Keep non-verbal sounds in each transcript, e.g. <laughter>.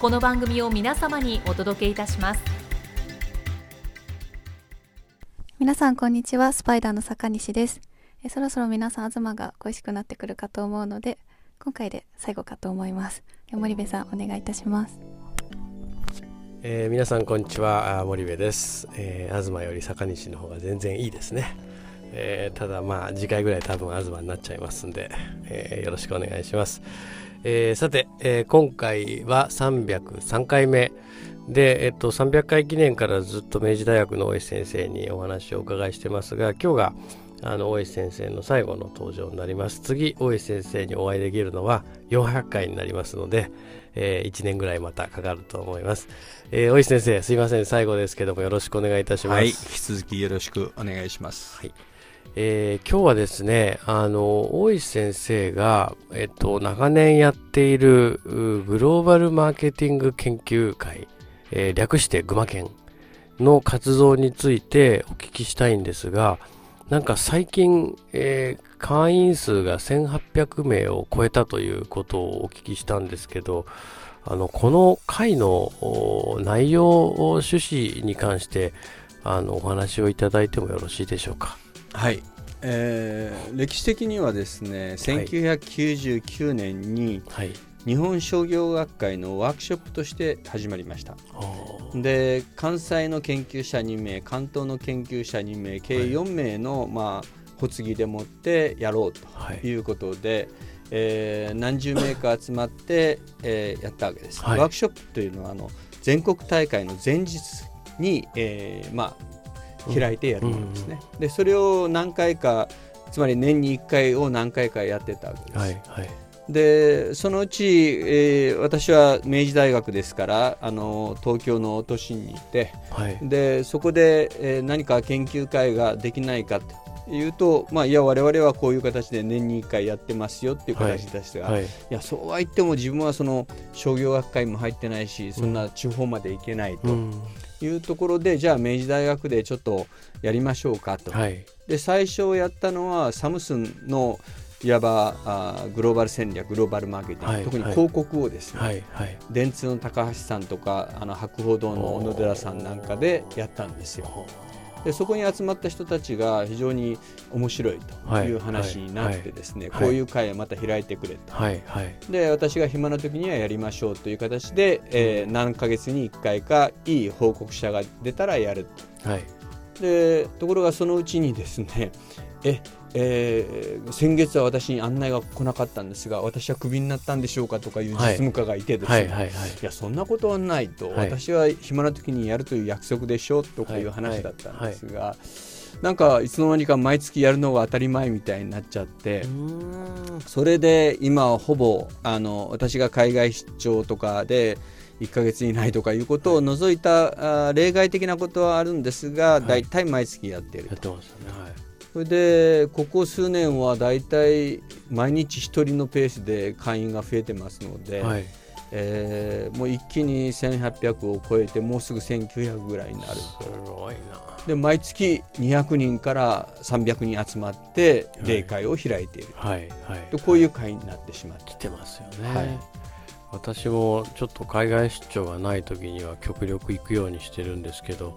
この番組を皆様にお届けいたします。皆さんこんにちは。スパイダーの坂西です。えそろそろ皆さん東が恋しくなってくるかと思うので今回で最後かと思います。森部さんお願いいたします。えー、皆さんこんにちは。森部です、えー、東より坂西の方が全然いいですね、えー、ただまあ次回ぐらい多分東になっちゃいますんで、えー、よろしくお願いします、えー、さて、えー、今回は303回目。で、えっと、300回記念からずっと明治大学の大石先生にお話をお伺いしてますが今日があの大石先生の最後の登場になります。次大石先生にお会いできるのは400回になりますので、えー、1年ぐらいまたかかると思います、えー、大石先生すいません。最後ですけどもよろしくお願いいたします、はい、引き続きよろしくお願いします、はいえー、今日はですね、あの、大石先生が、えっと、長年やっているグローバルマーケティング研究会、えー、略してグマ研の活動についてお聞きしたいんですが、なんか最近、えー、会員数が1800名を超えたということをお聞きしたんですけど、あの、この会の内容、趣旨に関して、あの、お話をいただいてもよろしいでしょうか？はい、えー、歴史的にはですね1999年に、日本商業学会のワークショップとして始まりました。で関西の研究者2名関東の研究者2名計4名の、はい、まあ、発議でもってやろうとい。うことで、はい、えー、何十名か集まって、えー、やったわけです。はい、ワークショップというのはあの全国大会の前日に、えーまあ、開いてやるんですね。でそれを何回かつまり年に1回を何回かやってたわけです。はいはい、でそのうち、えー、私は明治大学ですからあの東京の都心にいて、はい、でそこで、えー、何か研究会ができないかというと、まあ、いや我々はこういう形で年に1回やってますよっていう形でしたが、はいはい、いやそうは言っても自分はその商業学会も入ってないしそんな地方まで行けないと。うんいうところでじゃあ明治大学でちょっとやりましょうかと、はい、で最初やったのはサムスンのいわばあグローバル戦略グローバルマーケティング、はい、特に広告をですね、はいはい、電通の高橋さんとかあの博報堂の小野寺さんなんかでやったんですよ。でそこに集まった人たちが非常に面白いという話になってですね、こういう会をまた開いてくれと、はい。はい、で私が暇な時にはやりましょうという形で、えー、何ヶ月に1回かいい報告者が出たらやると、はい、でところがそのうちにですねええー、先月は私に案内が来なかったんですが私はクビになったんでしょうかとかいう実務家がいてですね、はいはいはい。はい、いやそんなことはないと、はい、私は暇な時にやるという約束でしょとかいう話だったんですが、はいはい、なんかいつの間にか毎月やるのが当たり前みたいになっちゃってそれで今はほぼあの私が海外出張とかで1か月以内とかいうことを除いた、あ例外的なことはあるんですが、大体毎月やっていると。やってますね、はいそれでここ数年はだいたい毎日1人のペースで会員が増えてますので、はい、えー、もう一気に1800を超えてもうすぐ1900ぐらいになるすごいな。で毎月200人から300人集まって例会を開いている、はいはい、こういう会になってしまって。きてますよね、はい、私もちょっと海外出張がない時には極力行くようにしてるんですけど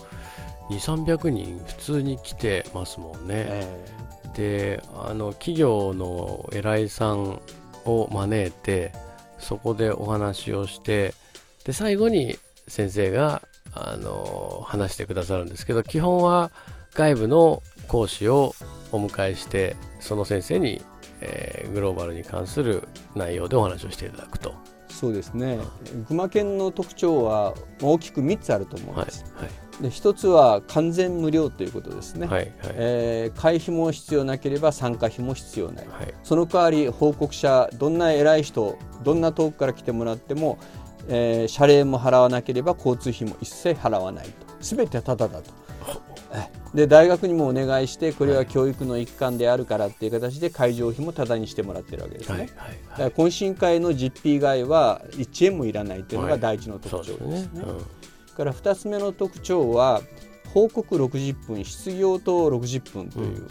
2300人普通に来てますもんね、えー、であの企業の偉いさんを招いてそこでお話をしてで最後に先生があの話してくださるんですけど基本は外部の講師をお迎えしてその先生に、えー、グローバルに関する内容でお話をしていただくと。そうですね。群馬県の特徴は大きく3つあると思うんです。はいはい。で一つは完全無料ということですね、はいはい、えー、会費も必要なければ参加費も必要ない、はい、その代わり報告者どんな偉い人どんな遠くから来てもらっても、えー、謝礼も払わなければ交通費も一切払わないと。全てタダだと。で大学にもお願いしてこれは教育の一環であるからっていう形で会場費もタダにしてもらってるわけですね。はいはいはい、だから懇親会の実費以外は1円もいらないというのが第一の特徴ですね。はいから2つ目の特徴は報告60分失業等60分という、うん、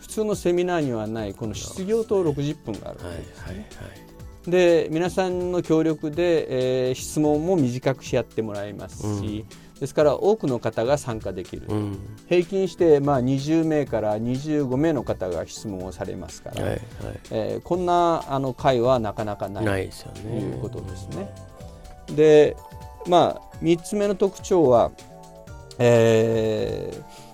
普通のセミナーにはないこの失業等60分があるわけですね。はいはいはい。で皆さんの協力で、えー、質問も短くし合ってもらいますし、うん、ですから多くの方が参加できる、うん、平均して、まあ、20名から25名の方が質問をされますから、はいはい、えー、こんなあの会はなかなかないということですね。でまあ、3つ目の特徴は、えー、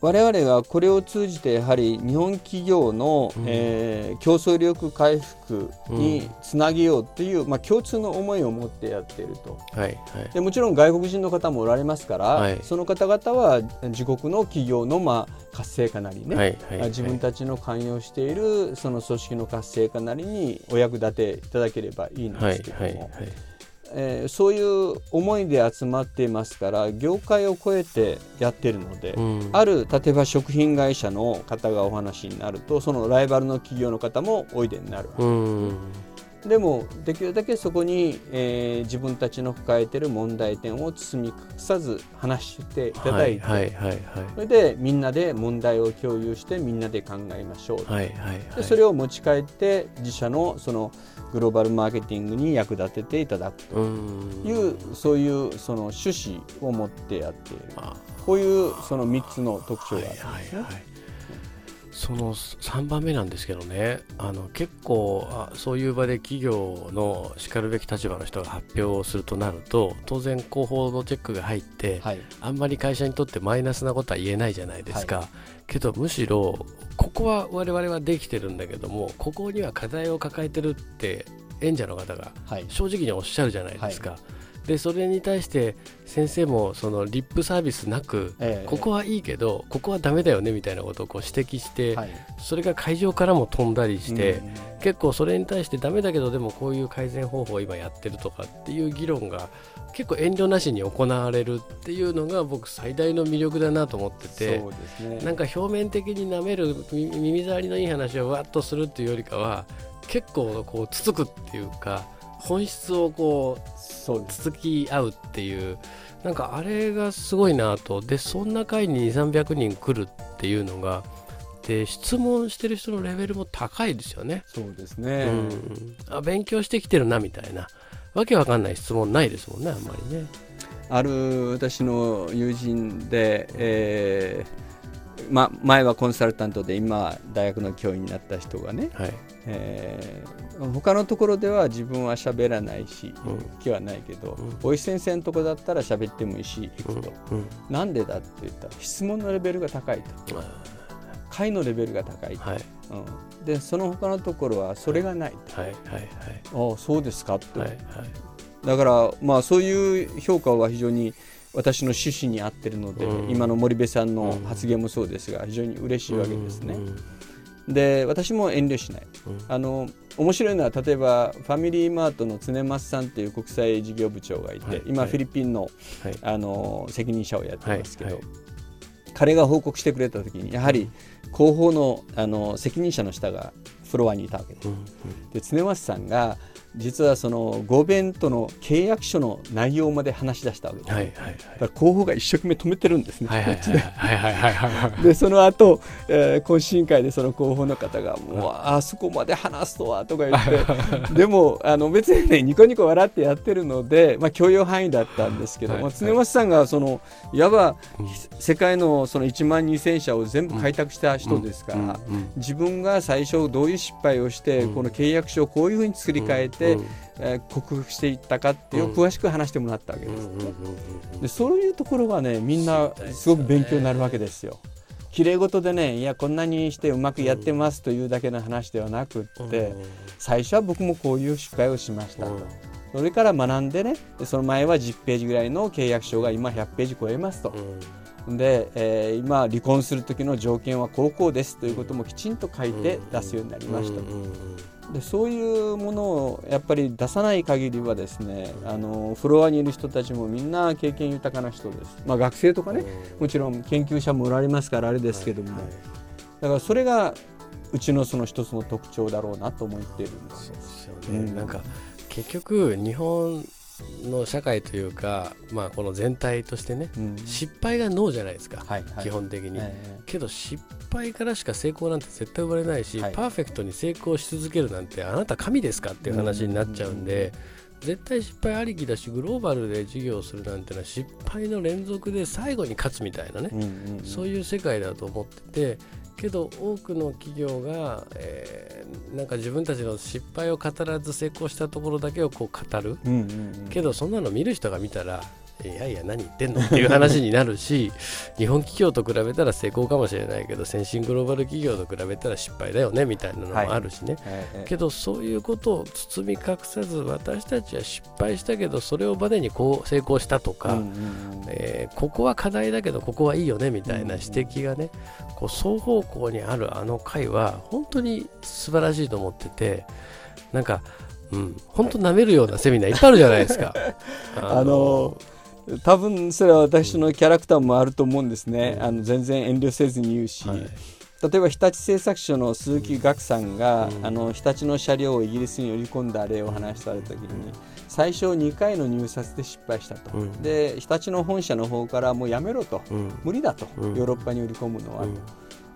我々がこれを通じてやはり日本企業の、うん、えー、競争力回復につなげようという、うん、まあ、共通の思いを持ってやっていると、はいはい、でもちろん外国人の方もおられますから、はい、その方々は自国の企業の、まあ、活性化なりね、はいはいはい、自分たちの関与しているその組織の活性化なりにお役立ていただければいいんですけども。はいはいはいえー、そういう思いで集まっていますから業界を超えてやってるので、うん、ある例えば食品会社の方がお話になるとそのライバルの企業の方もおいでになるわけですね。うんでもできるだけそこに、えー、自分たちの抱えている問題点を包み隠さず話していただいて、はいはいはいはい、それでみんなで問題を共有してみんなで考えましょう、はいはいはい、でそれを持ち帰って自社のそのグローバルマーケティングに役立てていただくと。いうそういうその趣旨を持ってやっている。こういうその3つの特徴があるんですね。はいはいはいその3番目なんですけどね。あの結構あそういう場で企業のしかるべき立場の人が発表をするとなると当然広報のチェックが入って、はい、あんまり会社にとってマイナスなことは言えないじゃないですか、はい、けどむしろここは我々はできてるんだけどもここには課題を抱えてるって演者の方が正直におっしゃるじゃないですか。はいでそれに対して先生もそのリップサービスなく、えここはいいけどここはダメだよねみたいなことをこう指摘して、はい、それが会場からも飛んだりして、結構それに対してダメだけどでもこういう改善方法を今やってるとかっていう議論が結構遠慮なしに行われるっていうのが僕最大の魅力だなと思ってて、ね、なんか表面的になめる耳障りのいい話をわっとするっていうよりかは結構こうつつくっていうか。本質をこうそうつつき合うっていうなんかあれがすごいなと。でそんな回に2300人来るっていうのがで質問してる人のレベルも高いですよね。そうですね、うん、あ勉強してきてるなみたいな。わけわかんない質問ないですもんねあんまりね。ある私の友人で、えーま、前はコンサルタントで今大学の教員になった人がね、はいえー、他のところでは自分は喋らないし、うん、気はないけど、うん、お医先生のところだったら喋ってもいいし行くと、うん、なんでだって言ったら質問のレベルが高いと、会のレベルが高いと、はい。うん、でその他のところはそれがないと、はい。はい。はい、ああそうですかって、はい。はい、だからまあそういう評価は非常に私の趣旨に合ってるので、うん、今の森部さんの発言もそうですが、非常に嬉しいわけですね。で私も遠慮しない、あの面白いのは例えばファミリーマートの常松さんという国際事業部長がいて、はい、今、フィリピンのはい、あの責任者をやってますけど、はい、彼が報告してくれた時にやはり広報のあの責任者の下がフロアにいたわけです。うん。うん、で常松さんが実はそのゴベンとの契約書の内容まで話し出したわけ。です、はいはいはい、だから候補が一生懸命止めてるんですね。でその後、えー、懇親会でその候補の方が「もうあそこまで話すとは」とか言ってでもあの別にねニコニコ笑ってやってるので、まあ、許容範囲だったんですけども、はい、常松さんがそのいわば世界のその1万2000社を全部開拓した人ですから、自分が最初どういう失敗をして、この契約書をこういうふうに作り変えて、うん、えー、克服していったかっていう詳しく話してもらったわけです、でそういうところがねみんなすごく勉強になるわけですよ。きれい事でねいやこんなにしてうまくやってますというだけの話ではなくって最初は僕もこういう失敗をしましたと。それから学んでねその前は10ページぐらいの契約書が今100ページ超えますと。で、えー、今離婚する時の条件は高校ですということもきちんと書いて出すようになりました。でそういうものをやっぱり出さない限りはですねあのフロアにいる人たちもみんな経験豊かな人です、まあ、学生とかねもちろん研究者もおられますからあれですけども、だからそれがうちのその一つの特徴だろうなと思っているんですよね、うん、なんか結局日本の社会というか、まあ、この全体としてね、うん、失敗がノーじゃないですか、はいはい、基本的に、けど失敗からしか成功なんて絶対生まれないし、はい、パーフェクトに成功し続けるなんてあなた神ですかっていう話になっちゃうんで、絶対失敗ありきだしグローバルで事業をするなんてのは失敗の連続で最後に勝つみたいなね、そういう世界だと思っててけど多くの企業が、えー、なんか自分たちの失敗を語らず成功したところだけをこう語る、うんうんうん、けどそんなの見る人が見たらいやいや何言ってんのっていう話になるし <laughs> 日本企業と比べたら成功かもしれないけど先進グローバル企業と比べたら失敗だよねみたいなのもあるしね、はい、けどそういうことを包み隠さず私たちは失敗したけどそれをバネにこう成功したとか、うんうん、えー、ここは課題だけどここはいいよねみたいな指摘がね、こう双方向にあるあの回は本当に素晴らしいと思っててなんかうん、本当舐めるようなセミナーいっぱいあるじゃないですか。<laughs> あのー多分それは私のキャラクターもあると思うんですね、あの全然遠慮せずに言うし、はい、例えば日立製作所の鈴木岳さんが、うん、あの日立の車両をイギリスに売り込んだ例を話された時に最初2回の入札で失敗したと、うん、で日立の本社の方からもうやめろと、うん、無理だと、ヨーロッパに売り込むのは。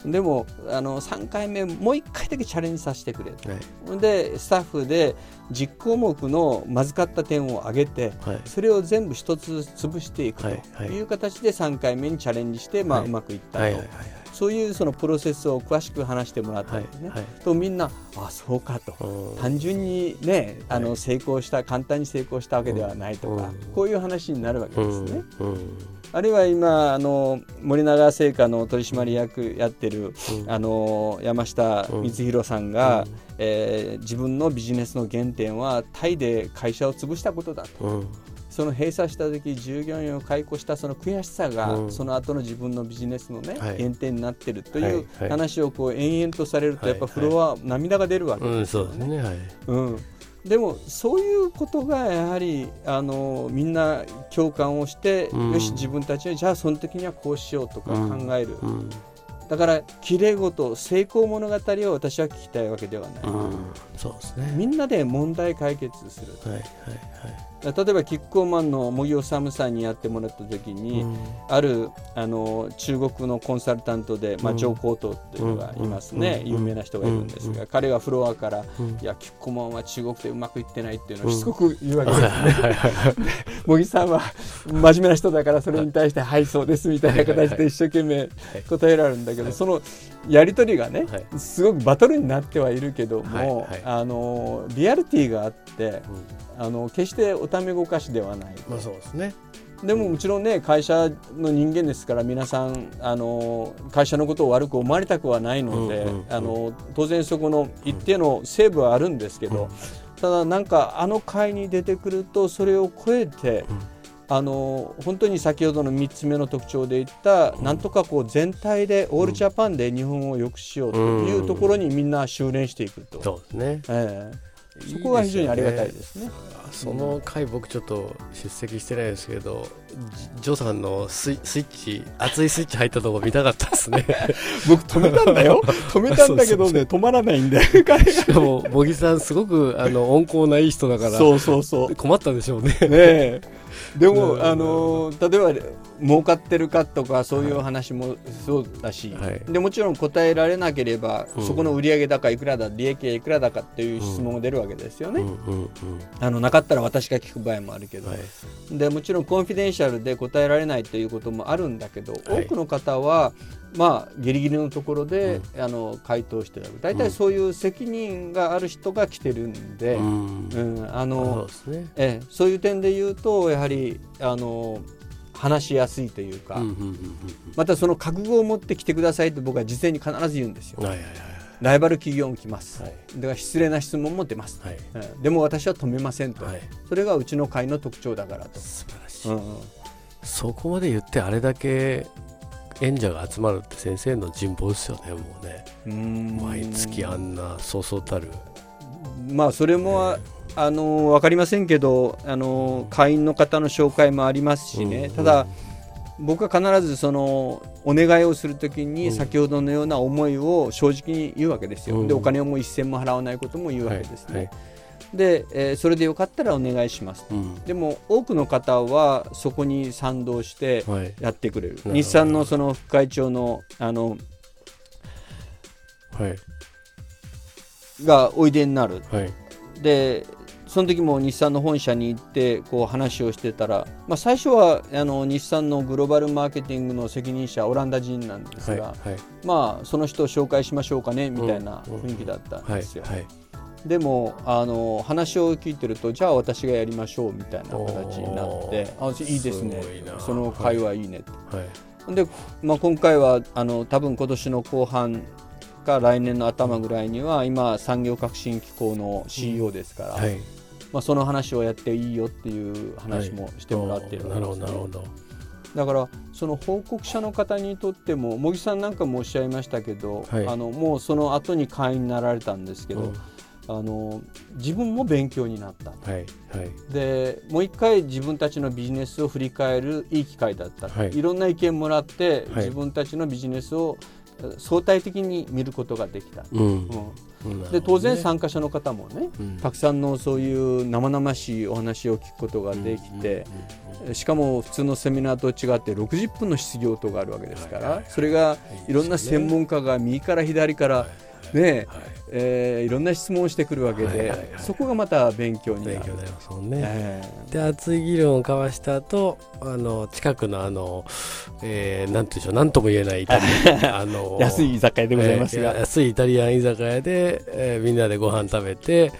でもあの3回目もう1回だけチャレンジさせてくれと、はい、でスタッフで10項目のまずかった点を挙げて、はい、それを全部1つ潰していくという形で3回目にチャレンジして、まあ、うまくいったと。そういうそのプロセスを詳しく話してもらったんですね。はいはい、とみんなあそうかと。単純にねあの成功した簡単に成功したわけではないとかこういう話になるわけですね。あるいは今あの森永製菓の取締役やってる、うん、あの山下光弘さんが、うん、えー、自分のビジネスの原点はタイで会社を潰したことだと。うん。その閉鎖した時従業員を解雇したその悔しさが、うん、その後の自分のビジネスのね、はい、原点になってるという話をこう延々とされると、やっぱフロア、涙が出るわけですよね。はい、うんでもそういうことがやはりあのみんな共感をして、うん、よし自分たちはじゃあその時にはこうしようとか考える、うん。うん、だからきれい事成功物語を私は聞きたいわけではない、そうですね、みんなで問題解決する、はいはいはい例えばキッコーマンの茂木治さんにやってもらった時に、うん、あるあの中国のコンサルタントで、まあ、上皇とっていうのがいますね、有名な人がいるんですが、彼がフロアから、いやキッコーマンは中国でうまくいってないっていうのをしつこく言うわけですね。<laughs> 茂木さんは真面目な人だからそれに対して「はいそうです」みたいな形で一生懸命答えられるんだけどそのやり取りがねすごくバトルになってはいるけどもあのリアリティがあってあの決しておためごかしではない。まあそうですね。でももちろんね会社の人間ですから皆さんあの会社のことを悪く思われたくはないので、あの当然そこの一定のセーブはあるんですけど、ただなんかあの会に出てくるとそれを超えて、あの本当に先ほどの3つ目の特徴で言った、なんとかこう全体でオールジャパンで日本を良くしようというところにみんな修練していくと。そうですね、えーそこは非常にありがたいですね。その回僕ちょっと出席してないですけどジョさんのスイッチ熱いスイッチ入ったとこ見たかったですね。<laughs> 僕止めたんだよ。<laughs> 止めたんだけどね止まらないんでしかも茂木さんすごくあの温厚ないい人だからそうそうそう。困ったでしょうね。ね <laughs> でも、あの例えば儲かってるかとかそういう話もそうだし、はい、でもちろん答えられなければ、うん、そこの売上高いくらだ利益はいくらだかっていう質問が出るわけですよね。あのなかったら私が聞く場合もあるけど、はい、でもちろんコンフィデンシャルで答えられないということもあるんだけど、はい、多くの方はまあギリギリのところで、うん、あの回答してる大体そういう責任がある人が来てるんで、そう、ね、えそういう点で言うとやはりあの話しやすいというか、またその覚悟を持って来てくださいって僕は事前に必ず言うんですよ。はいはいはい。ライバル企業も来ます、はい、だから失礼な質問も出ます、はい、うん、でも私は止めませんと、はい、それがうちの会の特徴だからと。素晴らしい、うん、そこまで言ってあれだけ演者が集まるって先生の人望ですよねもうね。うん。毎月あんなそうそうたる。まあそれも、あの分かりませんけどあの会員の方の紹介もありますしね、ただ僕は必ずそのお願いをするときに先ほどのような思いを正直に言うわけですよ、でお金をもう一銭も払わないことも言うわけですね。はいはいで、えー、それでよかったらお願いします、うん、でも多くの方はそこに賛同してやってくれる、はい、日産のその副会長のあの、はい、がおいでになる、はい、でその時も日産の本社に行ってこう話をしてたら、まあ、最初はあの日産のグローバルマーケティングの責任者オランダ人なんですが、はい。はい、まあ、その人を紹介しましょうかねみたいな雰囲気だったんですよ。でもあの話を聞いてるとじゃあ私がやりましょうみたいな形になってあいいですね。その会話いいねって。はい、で、まあ、今回はあの多分今年の後半か来年の頭ぐらいには今産業革新機構の CEO ですから、はい、まあ、その話をやっていいよっていう話もしてもらってるわけです、ね、なるほどだからその報告者の方にとっても茂木さんなんかもおっしゃいましたけど、はい、あのもうその後に会員になられたんですけど、うん、あの自分も勉強になった、はいはい、でもう一回自分たちのビジネスを振り返るいい機会だった、はい、いろんな意見もらって、自分たちのビジネスを相対的に見ることができた、うん、うん、で当然参加者の方もね、うん、たくさんのそういう生々しいお話を聞くことができて、しかも普通のセミナーと違って60分の質疑応答があるわけですから、それがいろんな専門家が右から左からね、えー、いろんな質問をしてくるわけで、そこがまた勉強になる。勉強になりますもんね。えー、で熱い議論を交わした後あの近くのあの、えー、なんていうんでしょうなんとも言えない。あの <laughs> 安い居酒屋でございますが、えー、安いイタリアン居酒屋で、えー、みんなでご飯食べて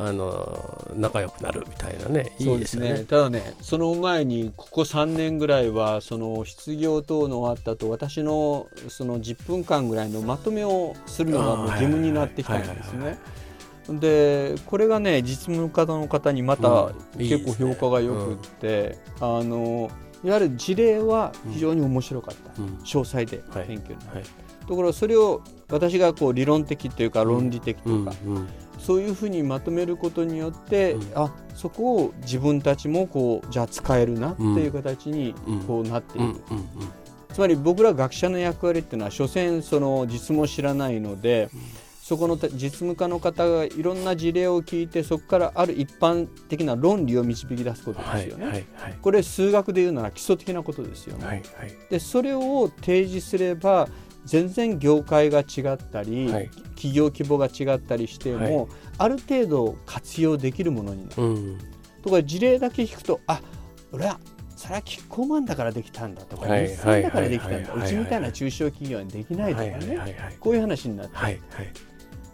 あの仲良くなるみたいなね、いいですね、ね、ただね、その前にここ3年ぐらいは、その失業等の終わったと、私のその10分間ぐらいのまとめをするのがもう義務になってきたんですね。でこれがね実務家の方にまた結構評価がよくって、うんいいねうん、あのいわゆる事例は非常に面白かった、うん、詳細で勉強になる、はい。はい、ところそれを私がこう理論的というか論理的というか、そういうふうにまとめることによって、うん、あそこを自分たちもこうじゃあ使えるなっていう形にこうなっている。つまり僕ら学者の役割っていうのは所詮その実務を知らないので、そこの実務家の方がいろんな事例を聞いてそこからある一般的な論理を導き出すことですよね。はいはいはい、これ数学で言うなら基礎的なことですよね。はいはい、でそれを提示すれば全然業界が違ったり、はい、企業規模が違ったりしても、はい、ある程度活用できるものになる。うん、とか事例だけ聞くとあ俺はそれはキッコーマンだからできたんだとか、日産だからできたんだ、うちみたいな中小企業はできないとかね、こういう話になって、はいはい、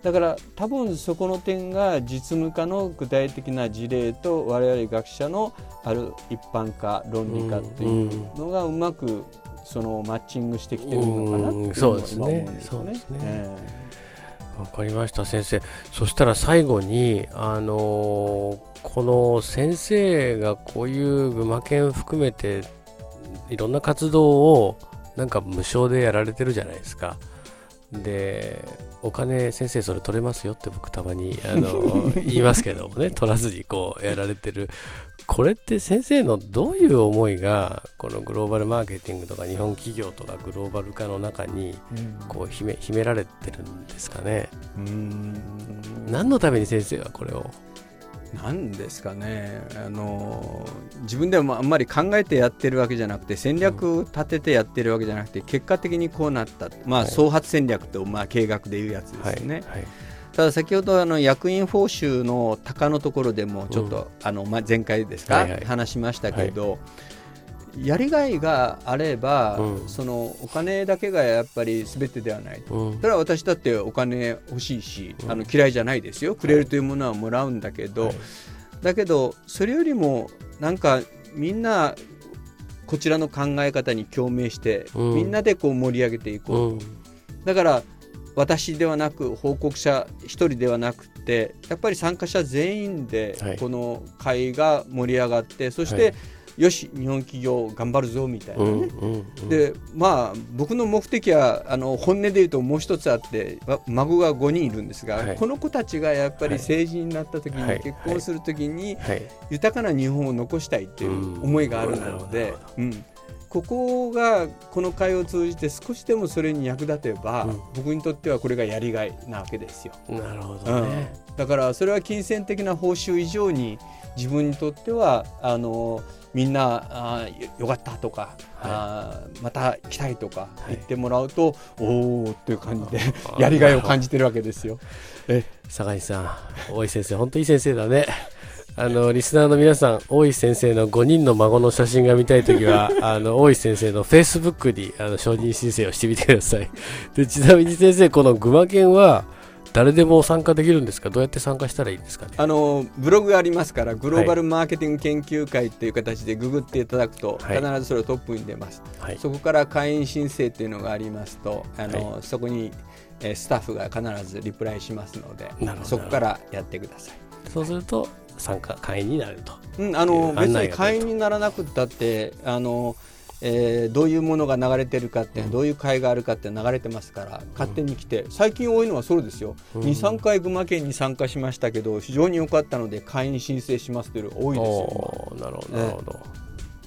だから多分そこの点が実務家の具体的な事例と我々学者のある一般化論理化っていうのがうまくそのマッチングしてきてるのかなっていうのは今思うんですよね。わかりました先生。そしたら最後にあのー、この先生がこういう群馬県含めていろんな活動をなんか無償でやられてるじゃないですか。でお金先生それ取れますよって僕たまにあの <laughs> 言いますけどもね。取らずにこうやられてる。これって先生のどういう思いがこのグローバルマーケティングとか日本企業とかグローバル化の中にこう秘め秘められてるんですかね。うん。何のために先生はこれを何ですかね。あの自分でもあんまり考えてやってるわけじゃなくて戦略立ててやってるわけじゃなくて結果的にこうなった、まあ、創発戦略と、まあ、計画でいうやつですよね。はい。はい。ただ先ほどあの役員報酬の高のところでもちょっと、うん、あのまあ、前回ですか、話しましたけど、はい、やりがいがあれば、うん、そのお金だけがやっぱりすべてではない、うん、それは私だってお金欲しいし、あの嫌いじゃないですよ。くれるというものはもらうんだけど、はい、だけどそれよりもなんかみんなこちらの考え方に共鳴して、うん、みんなでこう盛り上げていこう、うん、だから私ではなく報告者1人ではなくてやっぱり参加者全員でこの会が盛り上がって、はい、そして、はいよし日本企業頑張るぞみたいなね、うんうんうん、でまあ僕の目的はあの本音で言うともう一つあって孫が5人いるんですが、はい、この子たちがやっぱり成人になった時に、はい、結婚する時に、はい、豊かな日本を残したいっていう思いがあるので、うん、ここがこの会を通じて少しでもそれに役立てば、うん、僕にとってはこれがやりがいなわけですよ。なるほどね、うん、だからそれは金銭的な報酬以上に自分にとってはあのみんなあよかったとか、はい、あまた来たいとか言ってもらうと、はい、おおっていう感じで <laughs> やりがいを感じてるわけですよ。え坂井さん大井先生本当いい先生だね。<laughs> あのリスナーの皆さん、大石先生の5人の孫の写真が見たいときは、<laughs> あの大石先生のフェイスブックにあの承認申請をしてみてください。でちなみに先生、この群馬県は、誰でも参加できるんですか？どうやって参加したらいいんですか、ね、あのブログがありますからグローバルマーケティング研究会っていう形でググっていただくと、必ずそれをトップに出ます、はい、そこから会員申請っていうのがありますとあの、はい、そこに、えー、スタッフが必ずリプライしますのでそこからやってください。そうすると参加会員になると、うん、あの別に会員にならなくったってあのえー、どういうものが流れてるかって、どういう会があるかって流れてますから勝手に来て最近多いのはそうですよ、うん、23回群馬県に参加しましたけど非常に良かったので会員申請しますというの多いですよなるほどなるほど、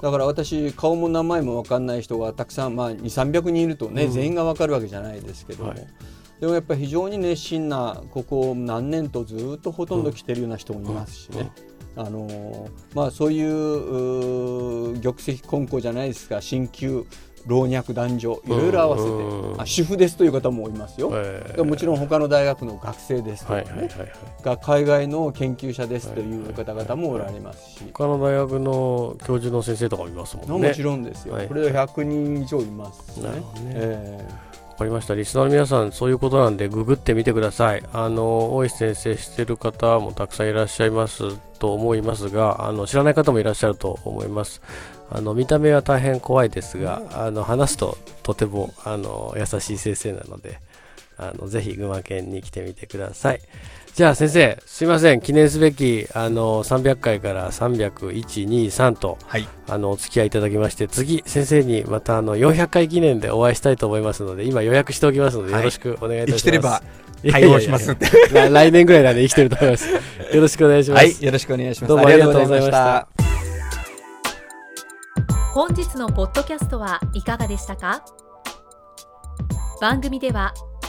だから私顔も名前も分かんない人がたくさん、まあ、2 3 0 0人いるとね、うん、全員が分かるわけじゃないですけども、はい、でもやっぱり非常に熱心なここ何年とずっとほとんど来てるような人もいますしね。うんあのまあ、そういう玉石混交じゃないですが鍼灸老若男女いろいろ合わせて、あ主婦ですという方もいますよ、えー、もちろん他の大学の学生ですとかね、はいはいはいが海外の研究者ですという方々もおられますし、他の大学の教授の先生とかもいますもんね。もちろんですよ、はい、これで100人以上いますね。ね。えーわかりました。リスナーの皆さん、そういうことなんで、ググってみてください。あの、大石先生してる方もたくさんいらっしゃいますと思いますが、あの、知らない方もいらっしゃると思います。あの、見た目は大変怖いですが、あの、話すととても、あの、優しい先生なので、あの、ぜひ群馬県に来てみてください。じゃあ先生、すいません、記念すべきあの300回から301、2、3と、はい、あのお付き合いいただきまして、次、先生にまたあの400回記念でお会いしたいと思いますので、今予約しておきますので、よろしくお願いいたします。生きてれば対応します <laughs> 来年ぐらいなんで生きてると思います。よろしくお願いします。はい、よろしくお願いします。どうもありがとうございました。本日のポッドキャストはいかがでしたか？番組では